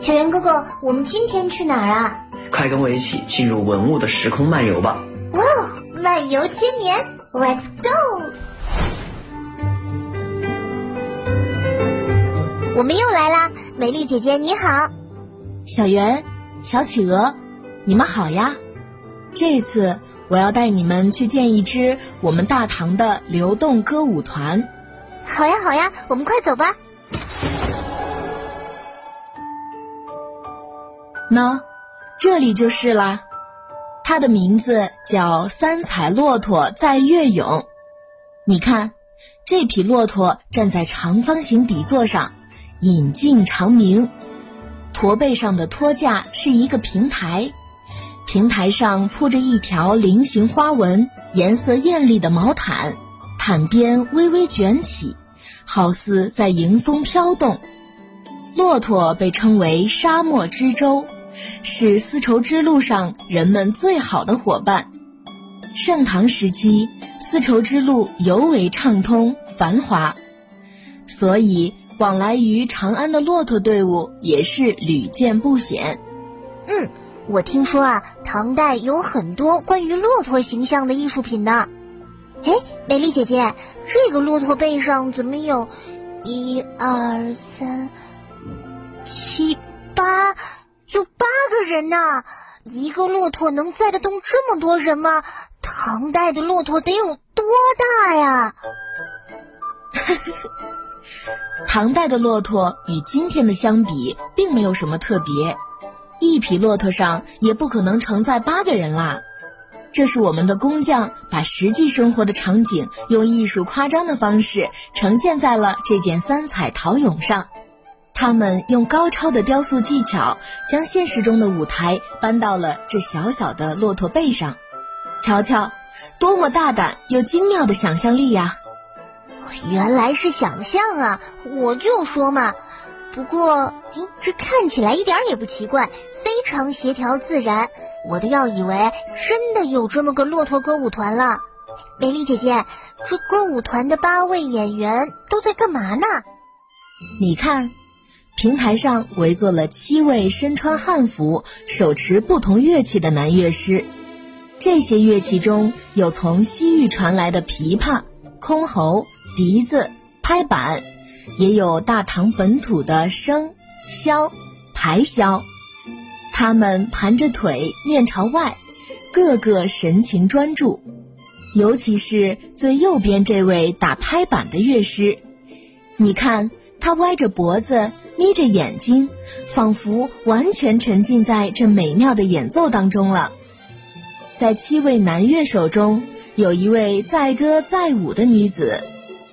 小圆哥哥，我们今天去哪儿啊？快跟我一起进入文物的时空漫游吧！哇哦，漫游千年，Let's go！我们又来啦，美丽姐姐你好，小圆、小企鹅，你们好呀！这次我要带你们去见一支我们大唐的流动歌舞团。好呀好呀，我们快走吧。喏，这里就是啦。它的名字叫三彩骆驼在乐咏。你看，这匹骆驼站在长方形底座上，引颈长鸣。驼背上的托架是一个平台，平台上铺着一条菱形花纹、颜色艳丽的毛毯，毯边微微卷起，好似在迎风飘动。骆驼被称为沙漠之舟。是丝绸之路上人们最好的伙伴。盛唐时期，丝绸之路尤为畅通繁华，所以往来于长安的骆驼队伍也是屡见不鲜。嗯，我听说啊，唐代有很多关于骆驼形象的艺术品呢。哎，美丽姐姐，这个骆驼背上怎么有一二三七八？有八个人呐！一个骆驼能载得动这么多人吗？唐代的骆驼得有多大呀？唐代的骆驼与今天的相比，并没有什么特别。一匹骆驼上也不可能承载八个人啦。这是我们的工匠把实际生活的场景用艺术夸张的方式呈现在了这件三彩陶俑上。他们用高超的雕塑技巧，将现实中的舞台搬到了这小小的骆驼背上。瞧瞧，多么大胆又精妙的想象力呀！原来是想象啊，我就说嘛。不过，哎，这看起来一点也不奇怪，非常协调自然。我都要以为真的有这么个骆驼歌舞团了。美丽姐姐，这歌舞团的八位演员都在干嘛呢？你看。平台上围坐了七位身穿汉服、手持不同乐器的男乐师，这些乐器中有从西域传来的琵琶、箜篌、笛子、拍板，也有大唐本土的笙、箫、排箫。他们盘着腿，面朝外，个个神情专注。尤其是最右边这位打拍板的乐师，你看他歪着脖子。眯着眼睛，仿佛完全沉浸在这美妙的演奏当中了。在七位男乐手中，有一位载歌载舞的女子，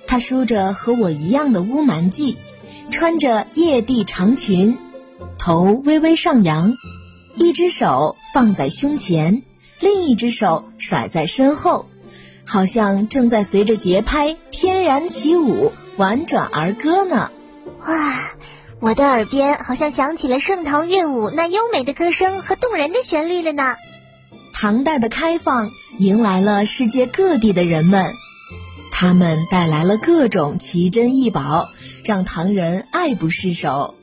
她梳着和我一样的乌蛮髻，穿着曳地长裙，头微微上扬，一只手放在胸前，另一只手甩在身后，好像正在随着节拍翩然起舞，婉转而歌呢。哇！我的耳边好像响起了盛唐乐舞那优美的歌声和动人的旋律了呢。唐代的开放迎来了世界各地的人们，他们带来了各种奇珍异宝，让唐人爱不释手。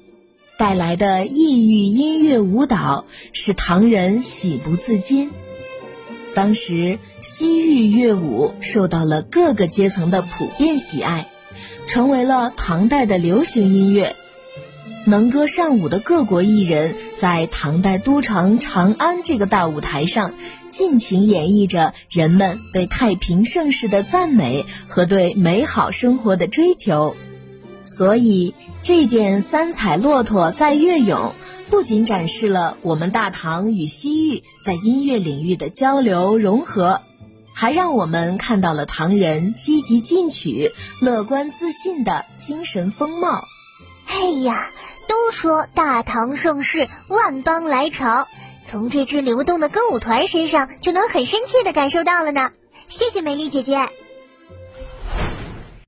带来的异域音乐舞蹈使唐人喜不自禁。当时西域乐舞受到了各个阶层的普遍喜爱，成为了唐代的流行音乐。能歌善舞的各国艺人，在唐代都城长安这个大舞台上，尽情演绎着人们对太平盛世的赞美和对美好生活的追求。所以，这件三彩骆驼在乐咏，不仅展示了我们大唐与西域在音乐领域的交流融合，还让我们看到了唐人积极进取、乐观自信的精神风貌。哎呀！都说大唐盛世，万邦来朝，从这支流动的歌舞团身上就能很深切的感受到了呢。谢谢美丽姐姐。